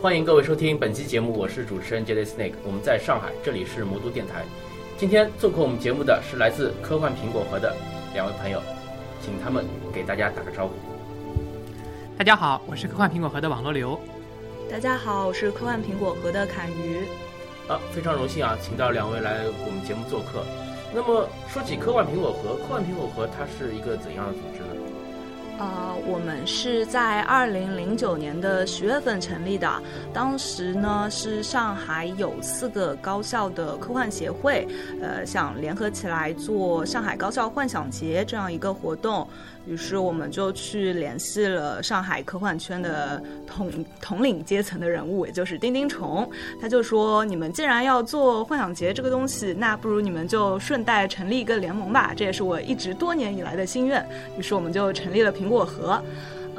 欢迎各位收听本期节目，我是主持人 J. Snake，我们在上海，这里是魔都电台。今天做客我们节目的是来自科幻苹果核的两位朋友，请他们给大家打个招呼。大家好，我是科幻苹果核的网络流。大家好，我是科幻苹果核的侃鱼。啊，非常荣幸啊，请到两位来我们节目做客。那么说起科幻苹果核，科幻苹果核它是一个怎样的组织呢？呃，我们是在二零零九年的十月份成立的。当时呢，是上海有四个高校的科幻协会，呃，想联合起来做上海高校幻想节这样一个活动。于是我们就去联系了上海科幻圈的统统领阶层的人物，也就是丁丁虫。他就说：“你们既然要做幻想节这个东西，那不如你们就顺带成立一个联盟吧。”这也是我一直多年以来的心愿。于是我们就成立了平过河。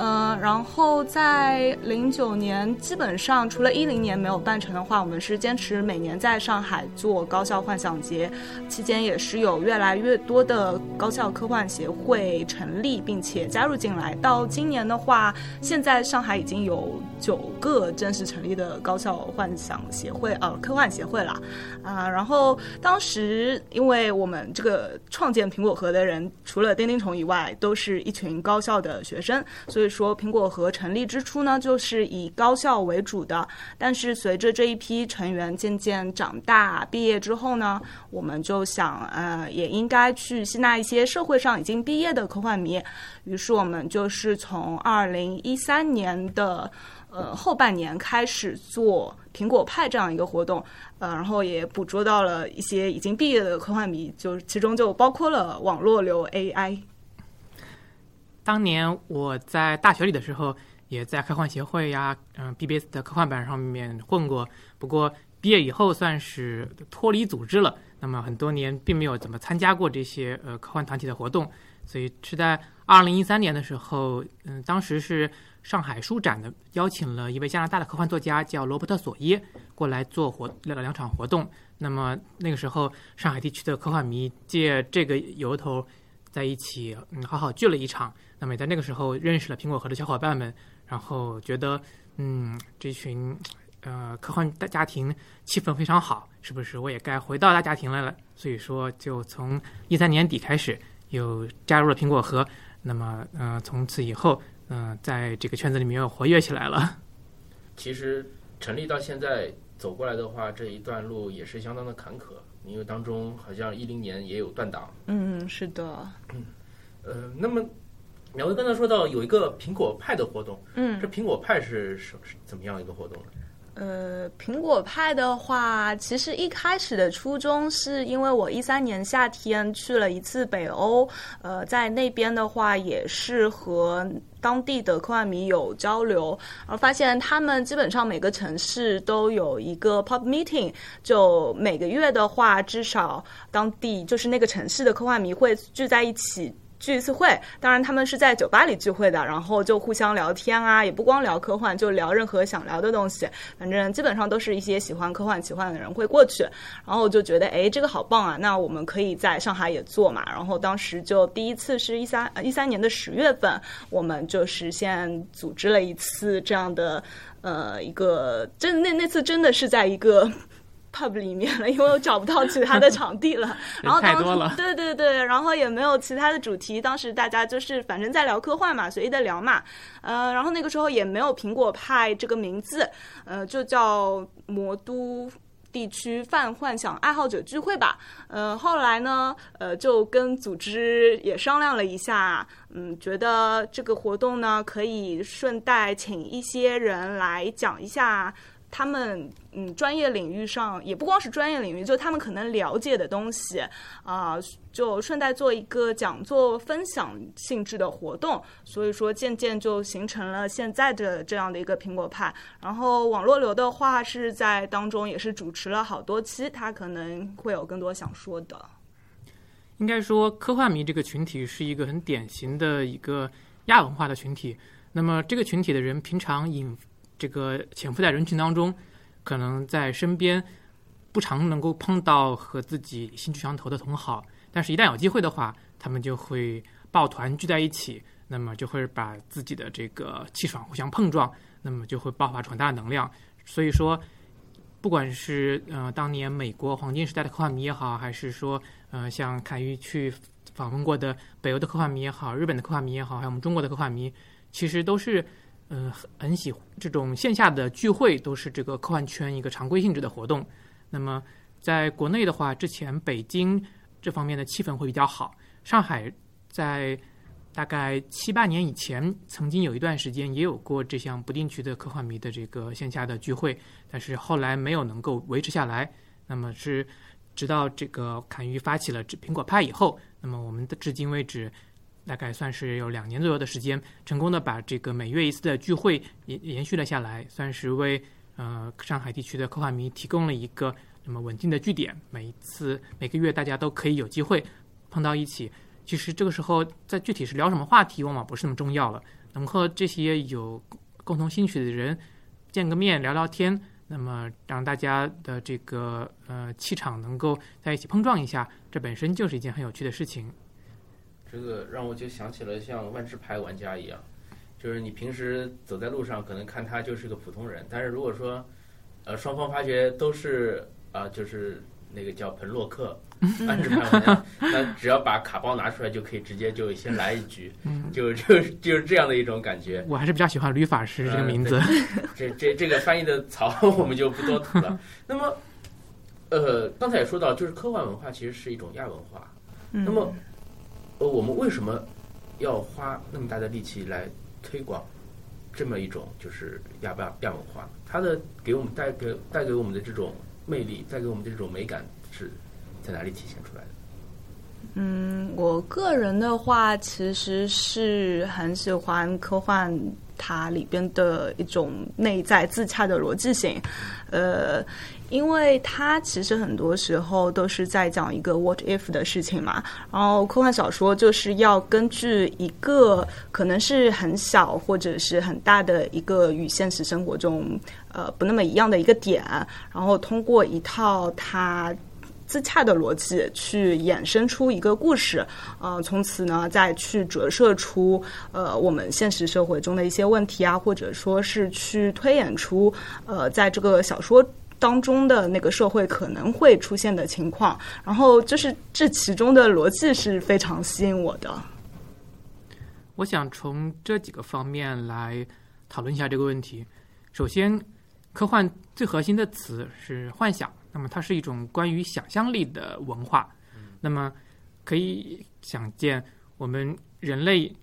嗯，然后在零九年，基本上除了一零年没有办成的话，我们是坚持每年在上海做高校幻想节，期间也是有越来越多的高校科幻协会成立并且加入进来。到今年的话，现在上海已经有九个正式成立的高校幻想协会，呃，科幻协会了。啊，然后当时因为我们这个创建苹果核的人，除了丁丁虫以外，都是一群高校的学生，所以。说苹果核成立之初呢，就是以高校为主的。但是随着这一批成员渐渐长大、毕业之后呢，我们就想，呃，也应该去吸纳一些社会上已经毕业的科幻迷。于是我们就是从二零一三年的呃后半年开始做苹果派这样一个活动，呃，然后也捕捉到了一些已经毕业的科幻迷，就其中就包括了网络流 AI。当年我在大学里的时候，也在科幻协会呀，嗯，BBS 的科幻版上面混过。不过毕业以后算是脱离组织了，那么很多年并没有怎么参加过这些呃科幻团体的活动。所以是在二零一三年的时候，嗯，当时是上海书展的邀请了一位加拿大的科幻作家叫罗伯特索耶过来做活了两场活动。那么那个时候，上海地区的科幻迷借这个由头在一起，嗯，好好聚了一场。那么也在那个时候认识了苹果核的小伙伴们，然后觉得，嗯，这群呃科幻大家庭气氛非常好，是不是我也该回到大家庭来了？所以说，就从一三年底开始又加入了苹果核。那么，呃，从此以后，嗯，在这个圈子里面又活跃起来了。其实成立到现在走过来的话，这一段路也是相当的坎坷，因为当中好像一零年也有断档。嗯，是的。嗯，呃，那么。两位刚才说到有一个苹果派的活动，嗯，这苹果派是什怎么样一个活动呢？呃，苹果派的话，其实一开始的初衷是因为我一三年夏天去了一次北欧，呃，在那边的话也是和当地的科幻迷有交流，而发现他们基本上每个城市都有一个 pop meeting，就每个月的话，至少当地就是那个城市的科幻迷会聚在一起。聚一次会，当然他们是在酒吧里聚会的，然后就互相聊天啊，也不光聊科幻，就聊任何想聊的东西。反正基本上都是一些喜欢科幻、奇幻的人会过去。然后我就觉得，哎，这个好棒啊！那我们可以在上海也做嘛。然后当时就第一次是一三一三年的十月份，我们就是先组织了一次这样的，呃，一个真那那次真的是在一个。Pub 里面了，因为我找不到其他的 场地了。然后当时对对对，然后也没有其他的主题。当时大家就是反正在聊科幻嘛，随意的聊嘛。呃，然后那个时候也没有苹果派这个名字，呃，就叫魔都地区泛幻想爱好者聚会吧。呃，后来呢，呃，就跟组织也商量了一下，嗯，觉得这个活动呢可以顺带请一些人来讲一下。他们嗯，专业领域上也不光是专业领域，就他们可能了解的东西啊，就顺带做一个讲座分享性质的活动。所以说，渐渐就形成了现在的这样的一个苹果派。然后网络流的话是在当中也是主持了好多期，他可能会有更多想说的。应该说，科幻迷这个群体是一个很典型的一个亚文化的群体。那么，这个群体的人平常引。这个潜伏在人群当中，可能在身边不常能够碰到和自己兴趣相投的同好，但是一旦有机会的话，他们就会抱团聚在一起。那么就会把自己的这个气场互相碰撞，那么就会爆发出很大的能量。所以说，不管是呃当年美国黄金时代的科幻迷也好，还是说呃像凯宇去访问过的北欧的科幻迷也好，日本的科幻迷也好，还有我们中国的科幻迷，其实都是呃很很喜这种线下的聚会，都是这个科幻圈一个常规性质的活动。那么在国内的话，之前北京这方面的气氛会比较好，上海在大概七八年以前，曾经有一段时间也有过这项不定期的科幻迷的这个线下的聚会，但是后来没有能够维持下来。那么是直到这个侃鱼发起了这苹果派以后，那么我们的至今为止，大概算是有两年左右的时间，成功的把这个每月一次的聚会延延续了下来，算是为呃上海地区的科幻迷提供了一个那么稳定的据点。每一次每个月大家都可以有机会碰到一起。其实这个时候，在具体是聊什么话题，往往不是那么重要了。能和这些有共同兴趣的人见个面、聊聊天，那么让大家的这个呃气场能够在一起碰撞一下，这本身就是一件很有趣的事情。这个让我就想起了像万智牌玩家一样，就是你平时走在路上，可能看他就是个普通人，但是如果说呃双方发觉都是啊、就是那个叫彭洛克。万智牌玩家，那只要把卡包拿出来，就可以直接就先来一局，就就就是这样的一种感觉。我还是比较喜欢吕法师这个名字。这这这个翻译的槽 我们就不多吐了。那么，呃，刚才也说到，就是科幻文化其实是一种亚文化。嗯那么，呃，我们为什么要花那么大的力气来推广这么一种就是亚巴亚文化？它的给我们带给带给我们的这种魅力，带给我们的这种美感是在哪里体现出来的？嗯，我个人的话，其实是很喜欢科幻它里边的一种内在自洽的逻辑性，呃，因为它其实很多时候都是在讲一个 what if 的事情嘛。然后科幻小说就是要根据一个可能是很小或者是很大的一个与现实生活中呃不那么一样的一个点，然后通过一套它。自洽的逻辑去衍生出一个故事，呃，从此呢再去折射出呃我们现实社会中的一些问题啊，或者说是去推演出呃在这个小说当中的那个社会可能会出现的情况，然后就是这其中的逻辑是非常吸引我的。我想从这几个方面来讨论一下这个问题。首先，科幻最核心的词是幻想，那么它是一种关于想象力的文化。那么可以想见，我们人类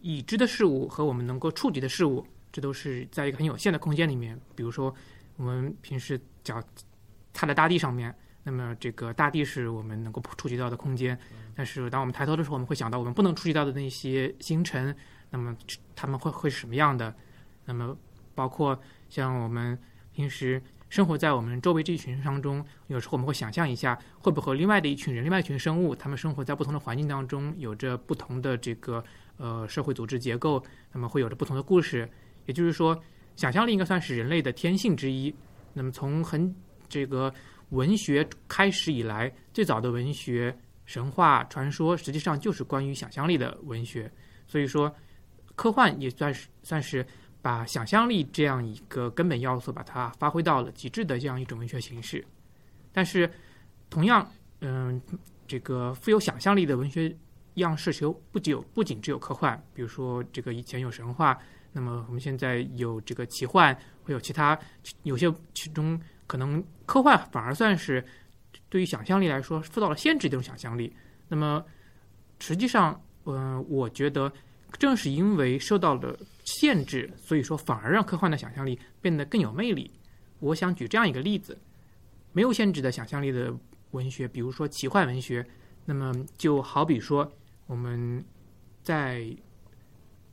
已知的事物和我们能够触及的事物，这都是在一个很有限的空间里面。比如说，我们平时脚踏在大地上面，那么这个大地是我们能够触及到的空间。但是当我们抬头的时候，我们会想到我们不能触及到的那些星辰，那么他们会会是什么样的？那么包括像我们平时生活在我们周围这一群人当中，有时候我们会想象一下，会不会和另外的一群人、另外一群生物，他们生活在不同的环境当中，有着不同的这个呃社会组织结构，那么会有着不同的故事。也就是说，想象力应该算是人类的天性之一。那么从很这个文学开始以来，最早的文学、神话、传说，实际上就是关于想象力的文学。所以说，科幻也算是算是把想象力这样一个根本要素，把它发挥到了极致的这样一种文学形式。但是，同样，嗯，这个富有想象力的文学样式，其实不仅有不仅只有科幻，比如说这个以前有神话，那么我们现在有这个奇幻，会有其他有些其中可能科幻反而算是对于想象力来说受到了限制的一种想象力。那么实际上，嗯、我觉得正是因为受到了限制，所以说反而让科幻的想象力变得更有魅力。我想举这样一个例子：没有限制的想象力的文学，比如说奇幻文学，那么就好比说我们在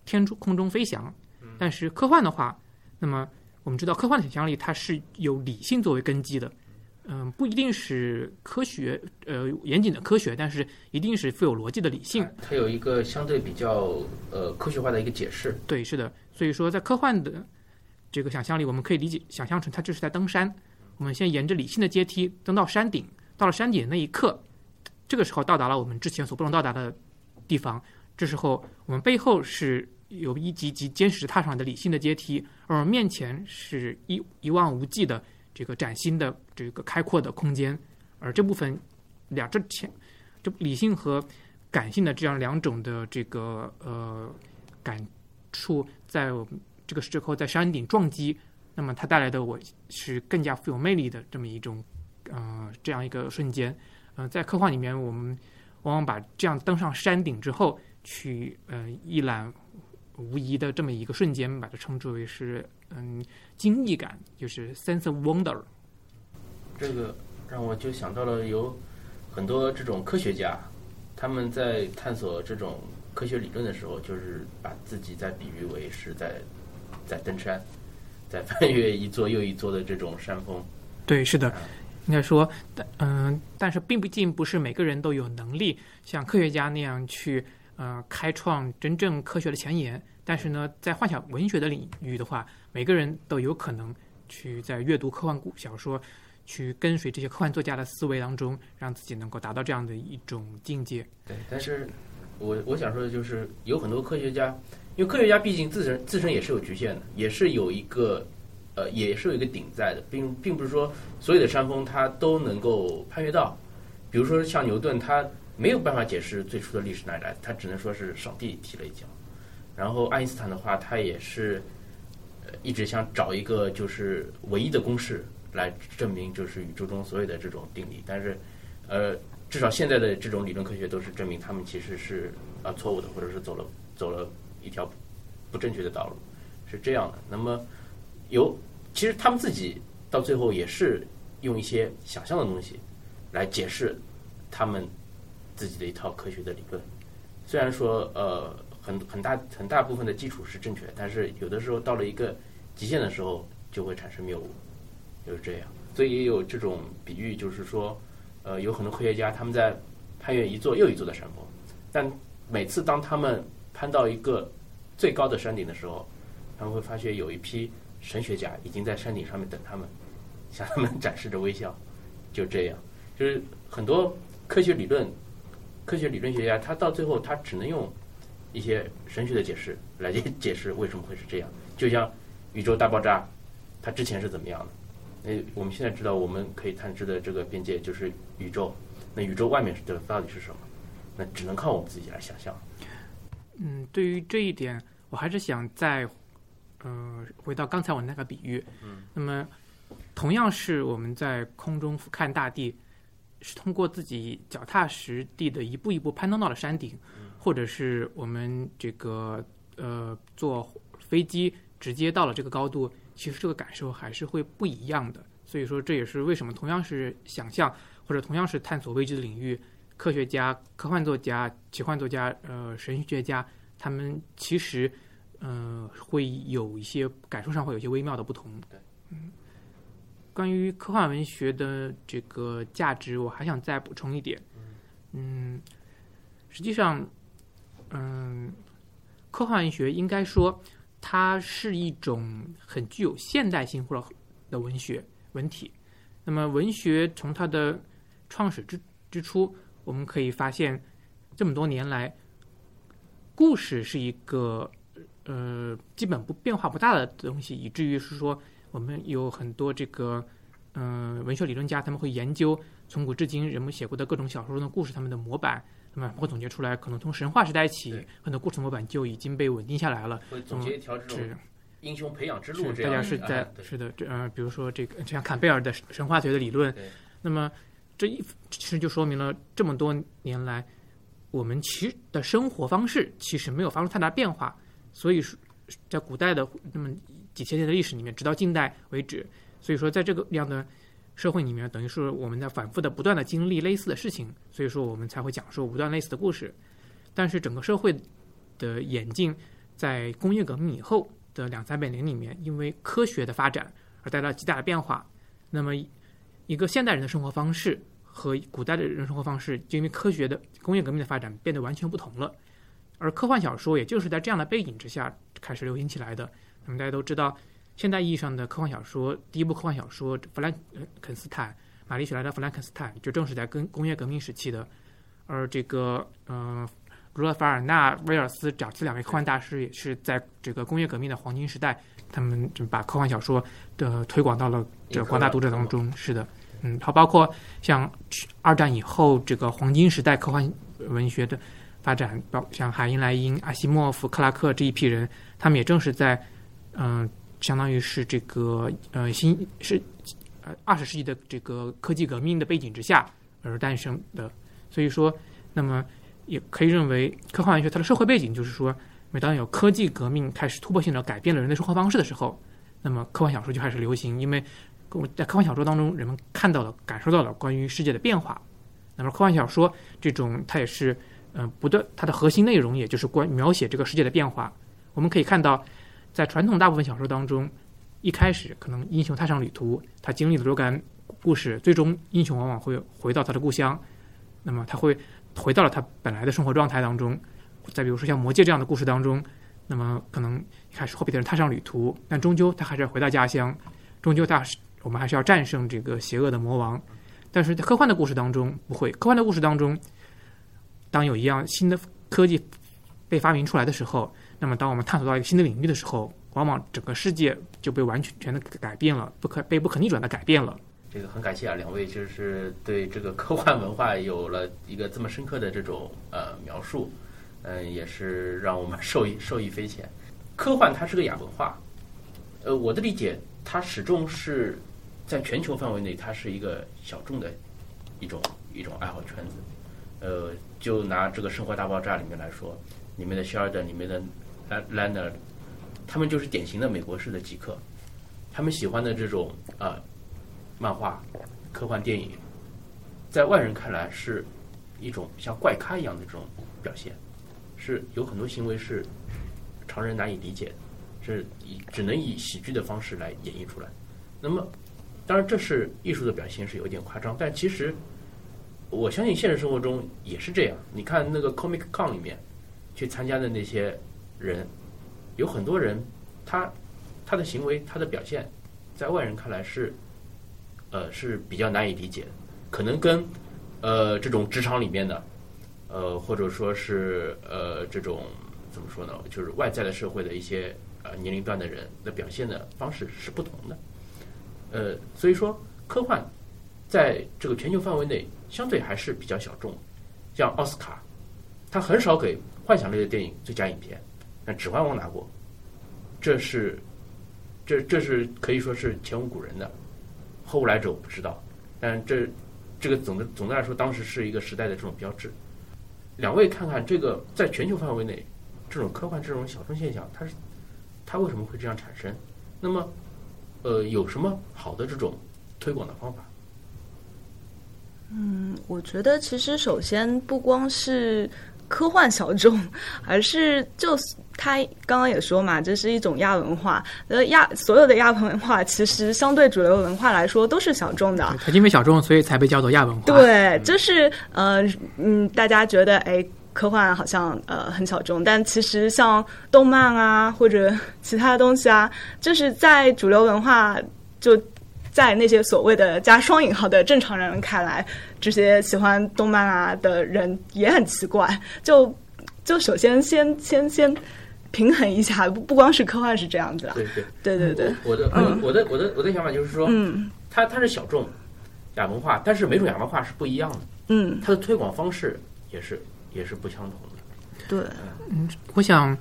天中空中飞翔，但是科幻的话，那么我们知道科幻的想象力它是有理性作为根基的，嗯，不一定是科学呃严谨的科学，但是一定是富有逻辑的理性。它有一个相对比较呃科学化的一个解释。对，是的。所以说，在科幻的这个想象力，我们可以理解想象成它就是在登山。我们先沿着理性的阶梯登到山顶，到了山顶的那一刻，这个时候到达了我们之前所不能到达的地方，这时候我们背后是有一级级坚实踏上的理性的阶梯，而面前是一一望无际的这个崭新的这个开阔的空间，而这部分两这前就理性和感性的这样两种的这个呃感触，在这个时候在山顶撞击，那么它带来的我是更加富有魅力的这么一种呃这样一个瞬间。呃，在科幻里面，我们往往把这样登上山顶之后，去呃一览无疑的这么一个瞬间，把它称之为是嗯惊异感，就是 sense of wonder。这个让我就想到了有很多这种科学家，他们在探索这种科学理论的时候，就是把自己在比喻为是在在登山，在翻越一座又一座的这种山峰。对，是的，应该说，但嗯、但是并不尽不是每个人都有能力像科学家那样去呃开创真正科学的前沿。但是呢，在幻想文学的领域的话，每个人都有可能去在阅读科幻故小说，去跟随这些科幻作家的思维当中，让自己能够达到这样的一种境界。对，但是我我想说的就是，有很多科学家，因为科学家毕竟自身自身也是有局限的，也是有一个呃，也是有一个顶在的，并并不是说所有的山峰他都能够攀越到。比如说像牛顿，他没有办法解释最初的历史哪里来，他只能说是上帝踢了一脚。然后爱因斯坦的话，他也是一直想找一个就是唯一的公式来证明就是宇宙中所有的这种定理，但是呃至少现在的这种理论科学都是证明他们其实是啊错误的，或者是走了走了一条不正确的道路，是这样的。那么有其实他们自己到最后也是用一些想象的东西来解释他们自己的一套科学的理论。虽然说呃很很大很大部分的基础是正确的，但是有的时候到了一个极限的时候就会产生谬误，就是这样。所以也有这种比喻，就是说呃有很多科学家他们在攀越一座又一座的山峰，但每次当他们攀到一个最高的山顶的时候，他们会发现有一批神学家已经在山顶上面等他们，向他们展示着微笑。就这样，就是很多科学理论，科学理论学家他到最后他只能用一些神学的解释来解解释为什么会是这样。就像宇宙大爆炸，它之前是怎么样的？那我们现在知道，我们可以探知的这个边界就是宇宙。那宇宙外面的到底是什么？那只能靠我们自己来想象。嗯，对于这一点，我还是想再呃回到刚才我那个比喻。嗯，那么同样是我们在空中俯瞰大地，是通过自己脚踏实地的一步一步攀登到了山顶，或者是我们这个呃坐飞机直接到了这个高度，其实这个感受还是会不一样的。所以说，这也是为什么同样是想象或者同样是探索未知的领域，科学家、科幻作家、奇幻作家、呃神学家，他们其实呃会有一些感受上会有一些微妙的不同。对，嗯，关于科幻文学的这个价值，我还想再补充一点。嗯，实际上，嗯，科幻文学应该说它是一种很具有现代性或者的文学文体。那么，文学从它的创始之之初，我们可以发现，这么多年来，故事是一个呃基本不变化不大的东西，以至于是说，我们有很多这个嗯、呃文学理论家，他们会研究从古至今人们写过的各种小说中的故事，他们的模板，那么会总结出来，可能从神话时代起，很多故事模板就已经被稳定下来了。会总结一条这种是英雄培养之路，大这样家是在、啊是的，这呃，比如说这个就像坎贝尔的神话学的理论，那么这一其实就说明了这么多年来，我们其实的生活方式其实没有发生太大变化，所以说在古代的那么几千年的历史里面，直到近代为止，所以说在这个样的社会里面，等于是我们在反复的不断的经历类似的事情，所以说我们才会讲述不断类似的故事。但是整个社会的演进，在工业革命以后的两三百年里面，因为科学的发展而带来极大的变化。那么，一个现代人的生活方式和古代的人生活方式，就因为科学的工业革命的发展变得完全不同了。而科幻小说也就是在这样的背景之下开始流行起来的。那么大家都知道，现代意义上的科幻小说，第一部科幻小说《弗兰肯斯坦》，玛丽雪莱的《弗兰肯斯坦》就正是在跟工业革命时期的。而这个呃，儒勒·凡尔纳、威尔斯这这两位科幻大师也是在这个工业革命的黄金时代，他们就把科幻小说的推广到了这广大读者当中。是的，嗯，好，包括像二战以后这个黄金时代科幻文学的发展，包像海因莱因、阿西莫夫、克拉克这一批人，他们也正是在嗯、相当于是这个呃新是呃二十世纪的这个科技革命的背景之下而诞生的。所以说，那么也可以认为，科幻文学它的社会背景就是说，每当有科技革命开始突破性的改变了人的生活方式的时候，那么科幻小说就开始流行，因为我在科幻小说当中，人们看到了、感受到了关于世界的变化。那么科幻小说这种，它也是嗯、不断，它的核心内容也就是关描写这个世界的变化。我们可以看到，在传统大部分小说当中，一开始可能英雄踏上旅途，他经历了若干故事，最终英雄往往会回到他的故乡，那么他会回到了他本来的生活状态当中。再比如说像《魔戒》这样的故事当中，那么可能一开始霍比特人踏上旅途，但终究他还是要回到家乡，终究他我们还是要战胜这个邪恶的魔王。但是在科幻的故事当中不会，科幻的故事当中，当有一样新的科技被发明出来的时候，那么当我们探索到一个新的领域的时候，往往整个世界就被完全全的改变了，不可被不可逆转的改变了。这个很感谢啊，两位就是对这个科幻文化有了一个这么深刻的这种呃描述，嗯、也是让我们受益受益匪浅。科幻它是个亚文化，呃，我的理解，它始终是在全球范围内，它是一个小众的一种一种爱好圈子。呃，就拿这个《生活大爆炸》里面来说，里面的希尔顿，里面的兰兰纳，他们就是典型的美国式的极客，他们喜欢的这种呃漫画、科幻电影，在外人看来是一种像怪咖一样的这种表现，是有很多行为是常人难以理解的，是以只能以喜剧的方式来演绎出来。那么，当然这是艺术的表现是有点夸张，但其实我相信现实生活中也是这样。你看那个 Comic Con 里面去参加的那些人，有很多人他他的行为、他的表现，在外人看来是呃是比较难以理解的，可能跟呃这种职场里面的呃或者说是呃这种怎么说呢，就是外在的社会的一些呃年龄段的人的表现的方式是不同的。呃，所以说科幻在这个全球范围内相对还是比较小众，像奥斯卡，他很少给幻想类的电影最佳影片，但《指环王》拿过，这是这这是可以说是前无古人的，后无来者我不知道，但这这个总的总的来说，当时是一个时代的这种标志。两位看看这个在全球范围内，这种科幻这种小众现象，它是它为什么会这样产生？那么，呃，有什么好的这种推广的方法？我觉得其实首先不光是科幻小众，而是就他刚刚也说嘛，这是一种亚文化。呃，亚所有的亚文化其实相对主流文化来说都是小众的。它因为小众，所以才被叫做亚文化。对，就是呃嗯，大家觉得哎。科幻好像呃很小众，但其实像动漫啊或者其他东西啊，就是在主流文化就在那些所谓的加双引号的正常人看来，这些喜欢动漫啊的人也很奇怪。就就首先先先先平衡一下，不不光是科幻是这样子啊。对对对对对，我的嗯我的我的我的想法就是说，嗯它它是小众亚文化，但是每种亚文化是不一样的，嗯，它的推广方式也是也是不相同的。对，嗯我想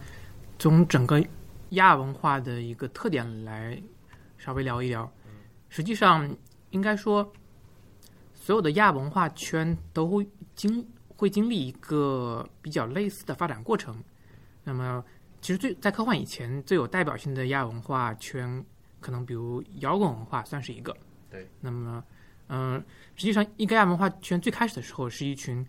从整个亚文化的一个特点来稍微聊一聊。实际上，应该说，所有的亚文化圈都会经会经历一个比较类似的发展过程。那么，其实最在科幻以前最有代表性的亚文化圈，可能比如摇滚文化算是一个。对。那么，嗯、实际上一个亚文化圈最开始的时候是一群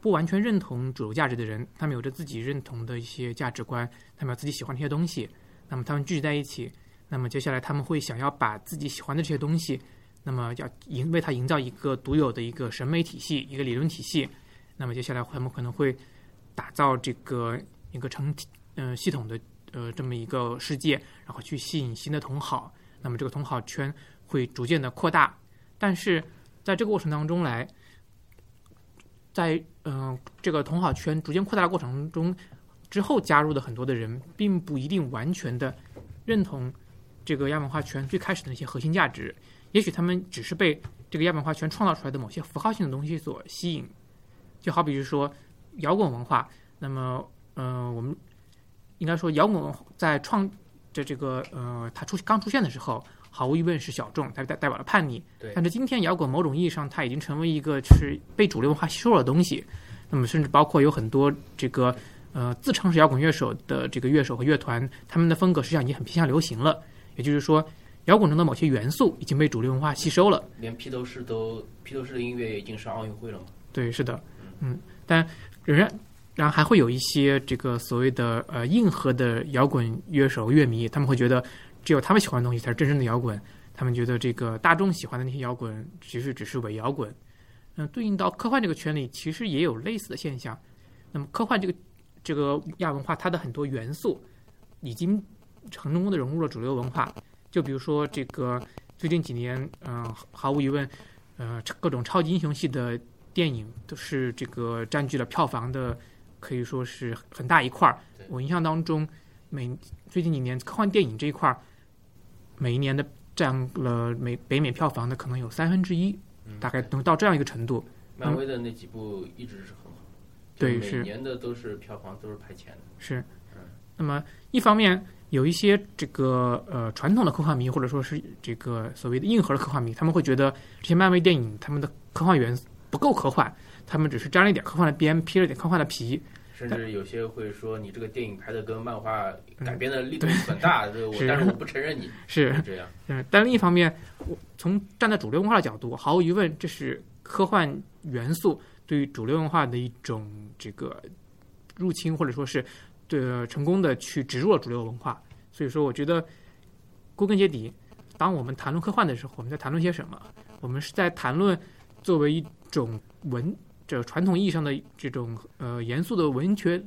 不完全认同主流价值的人，他们有着自己认同的一些价值观，他们有自己喜欢的一些东西，那么他们聚集在一起，那么接下来他们会想要把自己喜欢的这些东西，那么要营为他营造一个独有的一个审美体系、一个理论体系，那么接下来他们可能会打造这个一个成体呃系统的呃这么一个世界，然后去吸引新的同好，那么这个同好圈会逐渐的扩大，但是在这个过程当中来。在嗯、这个同好圈逐渐扩大的过程中，之后加入的很多的人，并不一定完全的认同这个亚文化圈最开始的那些核心价值，也许他们只是被这个亚文化圈创造出来的某些符号性的东西所吸引，就好比是说摇滚文化，那么呃，我们应该说摇滚文化在创这这个呃，它出刚出现的时候，毫无疑问是小众，它代代表了叛逆。对但是今天摇滚某种意义上，它已经成为一个是被主流文化吸收了的东西。那么甚至包括有很多这个呃自称是摇滚乐手的这个乐手和乐团，他们的风格实际上已经很偏向流行了。也就是说，摇滚中的某些元素已经被主流文化吸收了。连披头士都披头士的音乐已经是奥运会了嘛？对，是的，嗯，但仍然，然后还会有一些这个所谓的呃硬核的摇滚乐手乐迷，他们会觉得只有他们喜欢的东西才是真正的摇滚，他们觉得这个大众喜欢的那些摇滚其实只是伪摇滚。嗯、对应到科幻这个圈里，其实也有类似的现象。那么科幻这个这个亚文化，它的很多元素已经成功的融入了主流文化，就比如说这个最近几年，嗯、毫无疑问，呃，各种超级英雄系的电影都是这个占据了票房的，可以说是很大一块儿。我印象当中，每最近几年科幻电影这一块儿，每一年的占了美北美票房的可能有三分之一，嗯，大概能到这样一个程度。漫威的那几部一直是很好，对是每年的都是票房都是排前的。是嗯，那么一方面有一些这个呃传统的科幻迷，或者说是这个所谓的硬核的科幻迷，他们会觉得这些漫威电影他们的科幻元素不够科幻，他们只是沾了一点科幻的边，披了一点科幻的皮。甚至有些会说你这个电影拍的跟漫画改编的力度很大，这个我是但是我不承认你 是是这样。嗯，但另一方面，我从站在主流文化的角度，毫无疑问，这是科幻元素对于主流文化的一种这个入侵，或者说是对、成功的去植入了主流文化。所以说，我觉得归根结底，当我们谈论科幻的时候，我们在谈论些什么？我们是在谈论作为一种文这传统意义上的这种呃严肃的文学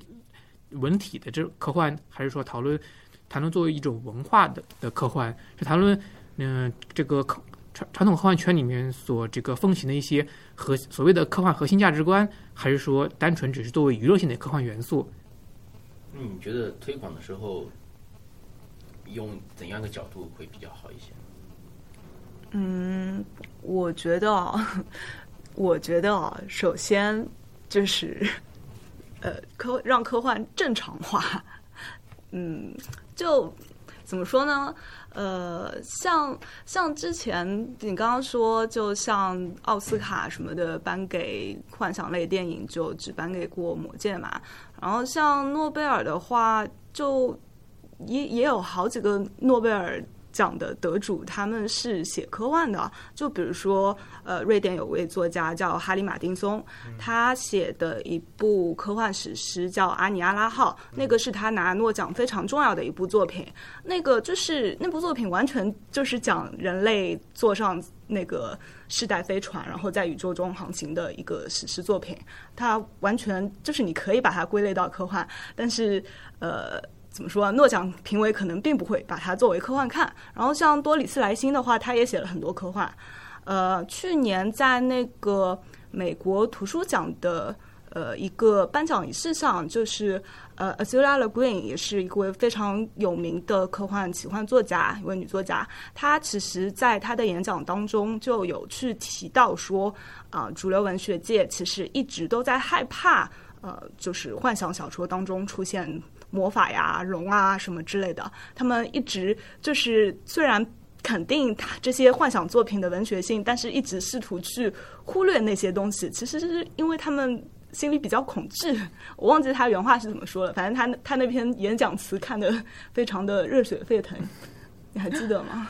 文体的这种科幻，还是说讨论谈论作为一种文化的的科幻？是谈论嗯、这个科传传统科幻圈里面所这个奉行的一些核所谓的科幻核心价值观，还是说单纯只是作为娱乐性的科幻元素？那，你觉得推广的时候用怎样的角度会比较好一些？嗯，我觉得，我觉得啊，首先就是呃，科让科幻正常化。嗯，就怎么说呢？呃，像像之前你刚刚说，就像奥斯卡什么的颁给幻想类电影，就只颁给过《魔戒》嘛。然后像诺贝尔的话，就也也有好几个诺贝尔奖的得主，他们是写科幻的。就比如说，呃，瑞典有位作家叫哈里马丁松，他写的一部科幻史诗叫《阿尼阿拉号》，那个是他拿诺奖非常重要的一部作品。那个就是那部作品完全就是讲人类坐上那个世代飞船，然后在宇宙中航行的一个史诗作品。它完全就是你可以把它归类到科幻，但是呃。怎么说啊？诺奖评委可能并不会把它作为科幻看。然后像多里斯莱辛的话，他也写了很多科幻。呃，去年在那个美国图书奖的呃一个颁奖仪式上，就是呃 Azula Le Guin 也是一位非常有名的科幻奇幻作家，一位女作家。她其实在她的演讲当中就有去提到说，啊、主流文学界其实一直都在害怕，呃，就是幻想小说当中出现魔法呀、龙啊什么之类的。他们一直就是虽然肯定他这些幻想作品的文学性，但是一直试图去忽略那些东西。其实是因为他们心里比较恐惧。我忘记他原话是怎么说了，反正他他那篇演讲词看得非常的热血沸腾，你 还记得吗？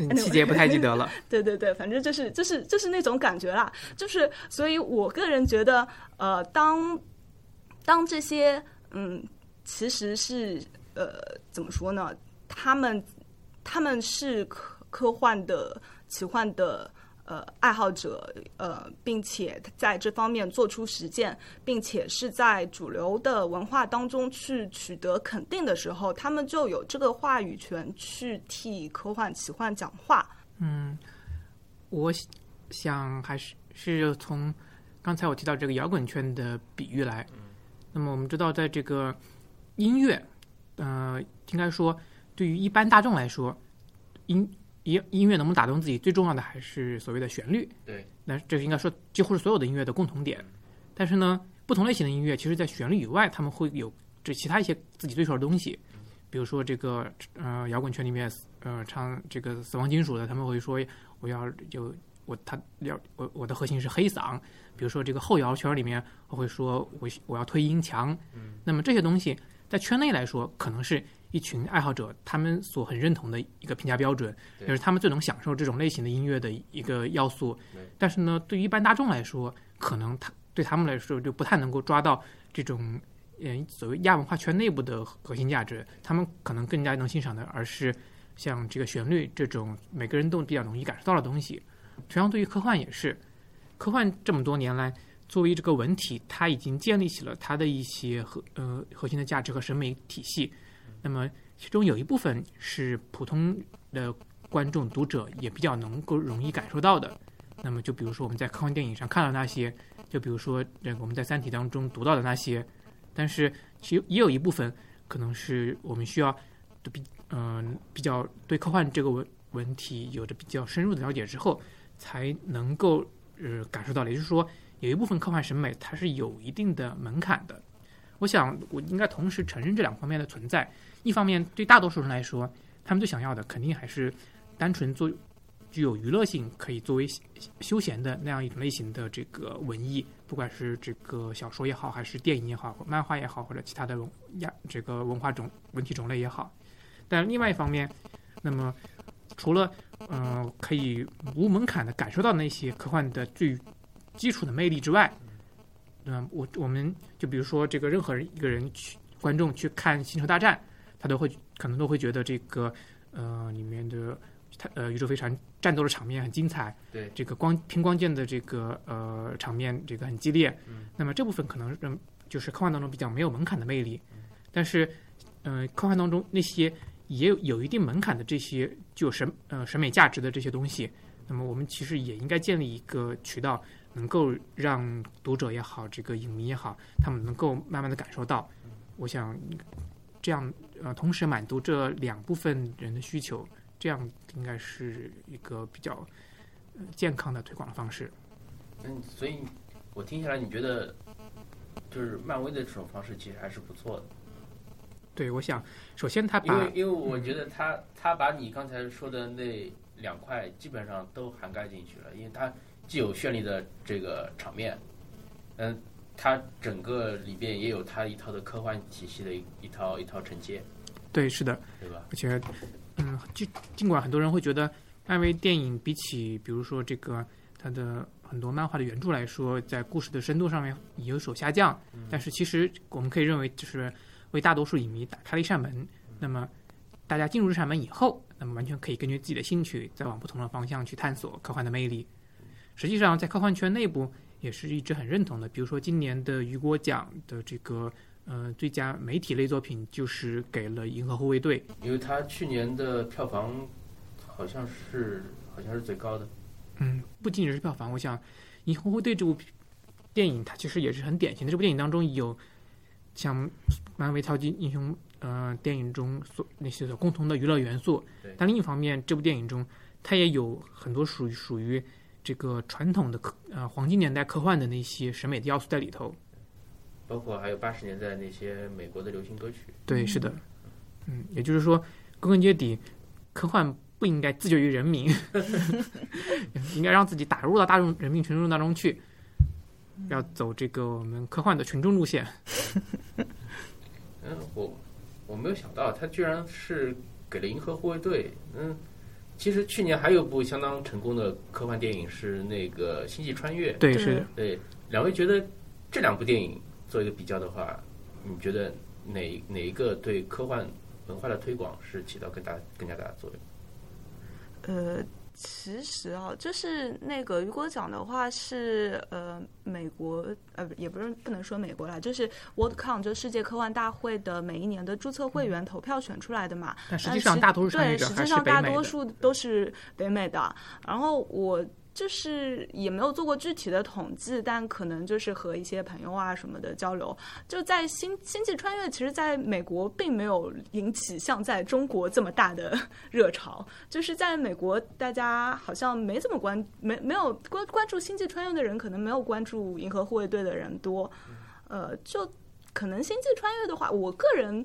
嗯细节不太记得了。对对对，反正就是就是就是那种感觉啦，就是所以我个人觉得，呃，当当这些嗯，其实是呃，怎么说呢？他们他们是科科幻的、奇幻的呃爱好者，呃，并且在这方面做出实践，并且是在主流的文化当中去取得肯定的时候，他们就有这个话语权去替科幻、奇幻讲话。嗯我想还是是从刚才我提到这个摇滚圈的比喻来。那么我们知道，在这个音乐，呃，应该说对于一般大众来说，音音音乐能不能打动自己，最重要的还是所谓的旋律。对，那这应该说几乎是所有的音乐的共同点。但是呢，不同类型的音乐，其实在旋律以外，他们会有这其他一些自己追求的东西。比如说这个呃摇滚圈里面呃唱这个死亡金属的，他们会说我要有我他要我我的核心是黑嗓。比如说这个后摇圈里面，我会说我我要推音墙。嗯，那么这些东西在圈内来说，可能是一群爱好者他们所很认同的一个评价标准，对就是他们最能享受这种类型的音乐的一个要素对。但是呢，对于一般大众来说，可能他对他们来说就不太能够抓到这种。嗯，所谓亚文化圈内部的核心价值，他们可能更加能欣赏的，而是像这个旋律这种每个人都比较容易感受到的东西。同样，对于科幻也是，科幻这么多年来，作为这个文体，它已经建立起了它的一些核呃核心的价值和审美体系。那么，其中有一部分是普通的观众读者也比较能够容易感受到的。那么，就比如说我们在科幻电影上看到那些，就比如说这个我们在《三体》当中读到的那些。但是，其实也有一部分可能是我们需要比嗯、比较对科幻这个文文体有着比较深入的了解之后，才能够呃感受到。也就是说，有一部分科幻审美它是有一定的门槛的。我想，我应该同时承认这两方面的存在。一方面，对大多数人来说，他们最想要的肯定还是单纯做具有娱乐性，可以作为休闲的那样一种类型的这个文艺，不管是这个小说也好，还是电影也好，或漫画也好，或者其他的文亚这个文化种文体种类也好。但另外一方面，那么除了嗯、呃可以无门槛的感受到那些科幻的最基础的魅力之外，嗯、我我们就比如说这个任何人一个人去观众去看《星球大战》，他都会可能都会觉得这个呃里面的它呃宇宙飞船战斗的场面很精彩，对。这个光拼光剑的这个呃场面这个很激烈，嗯。那么这部分可能嗯就是科幻当中比较没有门槛的魅力，但是嗯、呃科幻当中那些也有有一定门槛的这些具有审呃审美价值的这些东西，那么我们其实也应该建立一个渠道，能够让读者也好，这个影迷也好，他们能够慢慢的感受到。我想这样呃，同时满足这两部分人的需求，这样应该是一个比较健康的推广的方式。嗯，所以我听下来，你觉得就是漫威的这种方式其实还是不错的，对，我想首先他把因为因为我觉得他他把你刚才说的那两块基本上都涵盖进去了，因为它既有绚丽的这个场面，嗯，它整个里边也有它一套的科幻体系的一一套一套承接，对是的，对吧？而且嗯，尽尽管很多人会觉得漫威电影比起比如说这个它的很多漫画的原著来说，在故事的深度上面有所下降，但是其实我们可以认为，就是为大多数影迷打开了一扇门。那么大家进入这扇门以后，那么完全可以根据自己的兴趣，再往不同的方向去探索科幻的魅力。实际上，在科幻圈内部也是一直很认同的。比如说，今年的雨果奖的这个呃最佳媒体类作品，就是给了《银河护卫队》。因为它去年的票房好像是好像是最高的，嗯，不仅仅是票房，我想《银河护卫队》这部电影，它其实也是很典型的。这部电影当中有像漫威超级英雄呃电影中所那些所共同的娱乐元素对，但另一方面，这部电影中它也有很多属于属于这个传统的科呃黄金年代科幻的那些审美的要素在里头。包括还有八十年代那些美国的流行歌曲。对，是的，嗯，也就是说，归根结底，科幻不应该自救于人民，应该让自己打入到大众人民群众当中去，要走这个我们科幻的群众路线。嗯，我我没有想到他居然是给了《银河护卫队》。嗯，其实去年还有部相当成功的科幻电影是那个《星际穿越》。对，是。对，两位觉得这两部电影做一个比较的话，你觉得哪哪一个对科幻文化的推广是起到更大更加大的作用？呃，其实啊，就是那个雨果奖的话是呃美国呃也不是不能说美国啦，就是 WorldCon 就世界科幻大会的每一年的注册会员投票选出来的嘛。但实际上大多数对，实际上大多。数都是北美的。然后我就是也没有做过具体的统计，但可能就是和一些朋友啊什么的交流，就在星星际穿越，其实在美国并没有引起像在中国这么大的 热潮。就是在美国，大家好像没怎么关，没没有关关注星际穿越的人，可能没有关注银河护卫队的人多。呃，就可能星际穿越的话，我个人。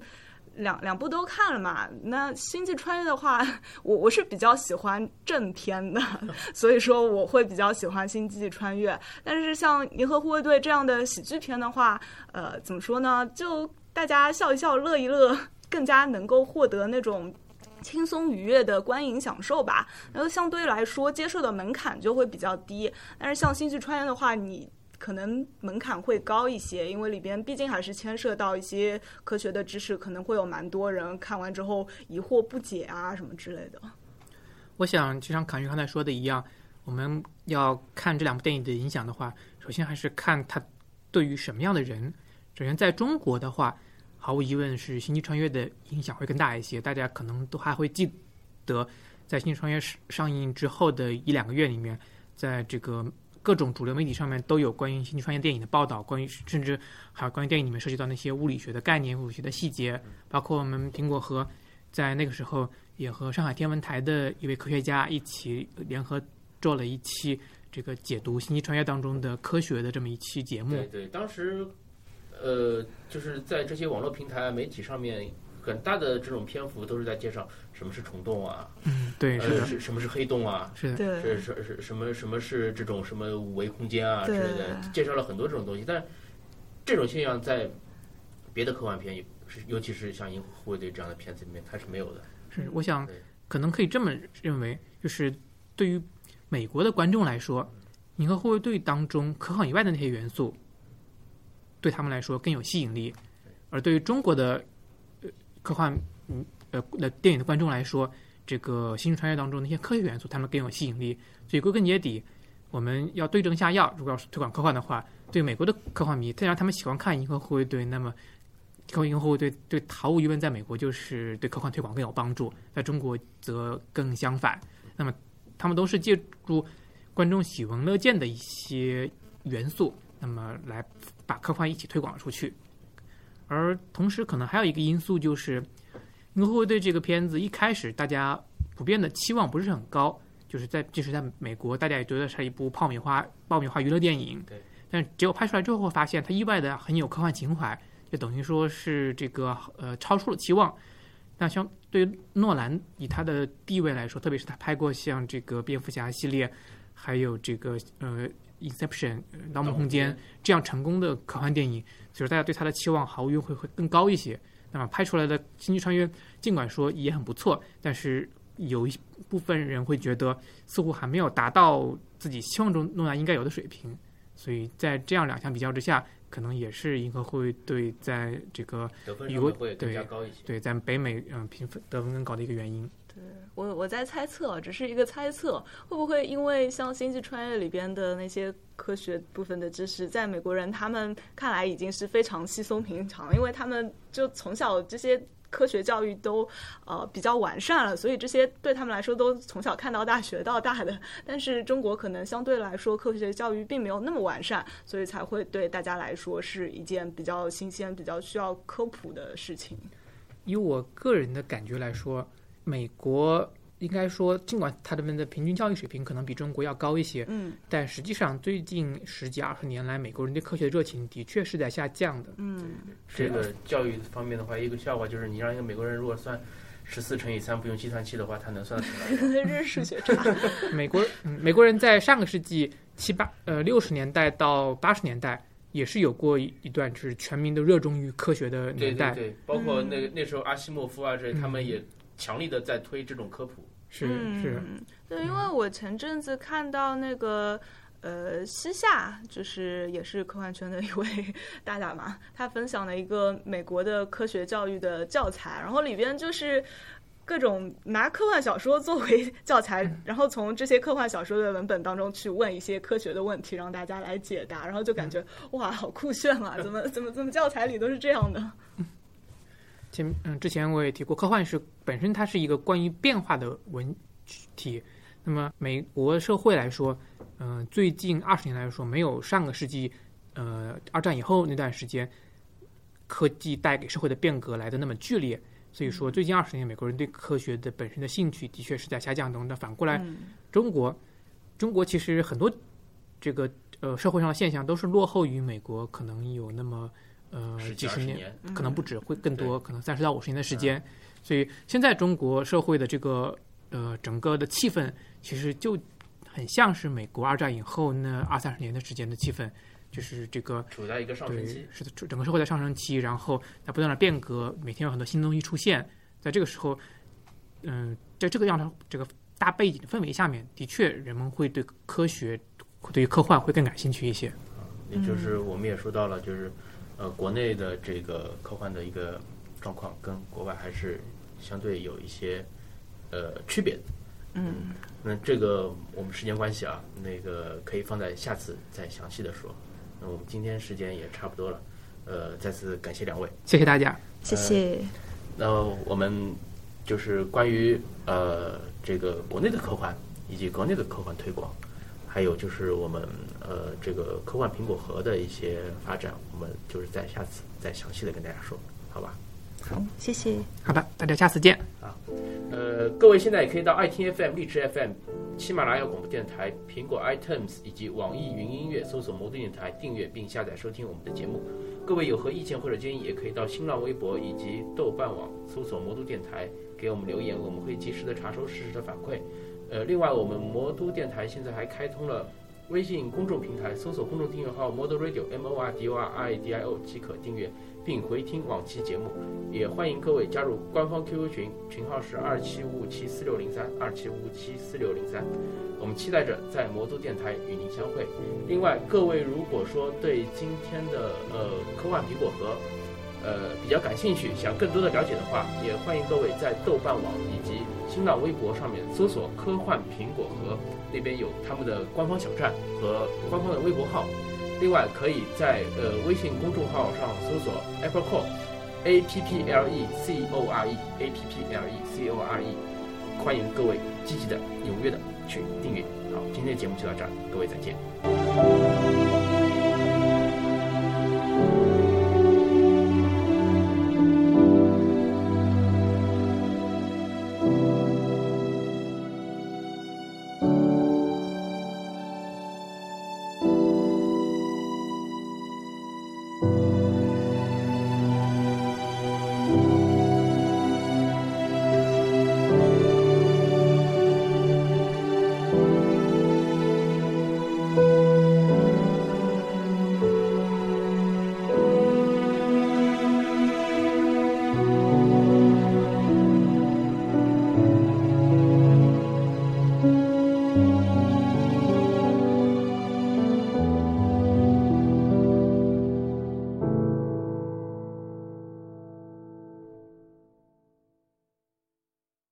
两两部都看了嘛？那《星际穿越》的话，我我是比较喜欢正片的，所以说我会比较喜欢《星际穿越》。但是像《银河护卫队》这样的喜剧片的话，呃，怎么说呢？就大家笑一笑、乐一乐，更加能够获得那种轻松愉悦的观影享受吧。然后相对来说，接受的门槛就会比较低。但是像《星际穿越》的话，你。可能门槛会高一些，因为里边毕竟还是牵涉到一些科学的知识，可能会有蛮多人看完之后疑惑不解啊什么之类的。我想，就像侃玉刚才说的一样，我们要看这两部电影的影响的话，首先还是看它对于什么样的人。首先，在中国的话，毫无疑问是《星际穿越》的影响会更大一些。大家可能都还会记得，在《星际穿越》上映之后的一两个月里面，在这个。各种主流媒体上面都有关于《星际穿越》电影的报道，关于甚至还有关于电影里面涉及到那些物理学的概念、物理学的细节，包括我们苹果和在那个时候也和上海天文台的一位科学家一起联合做了一期这个解读《星际穿越》当中的科学的这么一期节目。对对，当时呃就是在这些网络平台媒体上面。很大的这种篇幅都是在介绍什么是虫洞啊，嗯，对，是是什么是黑洞啊，是的，是是是什么什么是这种什么五维空间啊之类的，介绍了很多这种东西。但这种现象在别的科幻片，尤其是像《银河护卫队》这样的片子里面，它是没有的。是，我想可能可以这么认为，就是对于美国的观众来说，《银河护卫队》当中科幻以外的那些元素，对他们来说更有吸引力，而对于中国的。科幻，嗯，呃，的电影的观众来说，这个《星际穿越》当中那些科学元素，他们更有吸引力。所以归根结底，我们要对症下药。如果要是推广科幻的话，对美国的科幻迷，再加上他们喜欢看《银河护卫队》，那么《银河护卫队》对毫无疑问在美国就是对科幻推广更有帮助，在中国则更相反。那么他们都是借助观众喜闻乐见的一些元素，那么来把科幻一起推广出去。而同时，可能还有一个因素就是，《银河护卫队》这个片子一开始大家普遍的期望不是很高，就是在即使在美国，大家也觉得是一部爆米花爆米花娱乐电影。对。但结果拍出来之后，会发现它意外的很有科幻情怀，就等于说是这个呃超出了期望。那相对于诺兰以他的地位来说，特别是他拍过像这个蝙蝠侠系列，还有这个呃。Inception，盗梦空间这样成功的科幻电影，就是大家对它的期望毫无疑问会会更高一些。那么拍出来的《星际穿越》，尽管说也很不错，但是有一部分人会觉得似乎还没有达到自己期望中诺亚应该有的水平。所以在这样两项比较之下，可能也是银河护卫队在这个得分上会更加高一些。对，在北美嗯评分得分更高的一个原因。我，我在猜测，只是一个猜测，会不会因为像《星际穿越》里边的那些科学部分的知识，在美国人他们看来已经是非常稀松平常，因为他们就从小这些科学教育都呃比较完善了，所以这些对他们来说都从小看到大学到大的。但是中国可能相对来说科学教育并没有那么完善，所以才会对大家来说是一件比较新鲜、比较需要科普的事情。以我个人的感觉来说。美国应该说，尽管他们的平均教育水平可能比中国要高一些，嗯，但实际上最近十几二十年来，美国人对科学的热情的确是在下降的。嗯，这个教育方面的话，一个笑话就是，你让一个美国人如果算十四乘以三不用计算器的话，他能算出来。这是数学差。美国，嗯，美国人在上个世纪七八呃六十年代到八十年代，也是有过一一段就是全民都热衷于科学的年代。对对对，包括那那时候阿西莫夫啊，这他们也。强力的在推这种科普，是是，对，因为我前阵子看到那个呃西夏，就是也是科幻圈的一位 大大嘛，他分享了一个美国的科学教育的教材，然后里边就是各种拿科幻小说作为 教材，然后从这些科幻小说的文本当中去问一些科学的问题，让大家来解答，然后就感觉哇，好酷炫啊！怎么怎么怎么教材里都是这样的？前嗯，之前我也提过，科幻是本身它是一个关于变化的文体。那么美国社会来说，嗯、最近二十年来说，没有上个世纪，呃，二战以后那段时间，科技带给社会的变革来的那么剧烈。所以说，最近二十年，美国人对科学的本身的兴趣的确是在下降中。但反过来，嗯中国，中国其实很多这个呃社会上的现象都是落后于美国，可能有那么呃几十年，可能不止，会更多，可能三十到五十年的时间。所以现在中国社会的这个呃整个的气氛，其实就很像是美国二战以后那二三十年的时间的气氛，就是这个处在一个上升期，，是的，整个社会在上升期，然后在不断的变革，每天有很多新东西出现，在这个时候，嗯，在这个样的这个大背景氛围下面，的确人们会对科学、对于科幻会更感兴趣一些。也就是我们也说到了，就是呃，国内的这个科幻的一个状况跟国外还是相对有一些呃区别的。嗯，那这个我们时间关系啊，那个可以放在下次再详细的说。那我们今天时间也差不多了，呃，再次感谢两位。谢谢大家。谢谢。那我们就是关于呃这个国内的科幻以及国内的科幻推广，还有就是我们呃这个科幻苹果核的一些发展，我们就是在下次再详细的跟大家说，好吧？好，谢谢。好的，大家下次见。啊呃，各位现在也可以到爱听 FM、荔枝 FM、喜马拉雅广播电台、苹果 iTunes 以及网易云音乐搜索“魔都电台”订阅并下载收听我们的节目。各位有何意见或者建议，也可以到新浪微博以及豆瓣网搜索“魔都电台”给我们留言，我们会及时的查收实时的反馈。呃，另外我们魔都电台现在还开通了微信公众平台，搜索公众订阅号 “Model Radio” M O R D O R I D I O 即可订阅并回听往期节目。也欢迎各位加入官方 QQ 群，群号是二七五五七四六零三二七五五七四六零三。我们期待着在魔都电台与您相会。另外，各位如果说对今天的呃科幻苹果核呃比较感兴趣，想更多的了解的话，也欢迎各位在豆瓣网以及新浪微博上面搜索“科幻苹果核”，那边有他们的官方小站和官方的微博号。另外，可以在呃微信公众号上搜索 Apple Core。A P P L E C O R E A P P L E C O R E，欢迎各位积极的、踊跃的去订阅。好，今天的节目就到这儿，各位再见。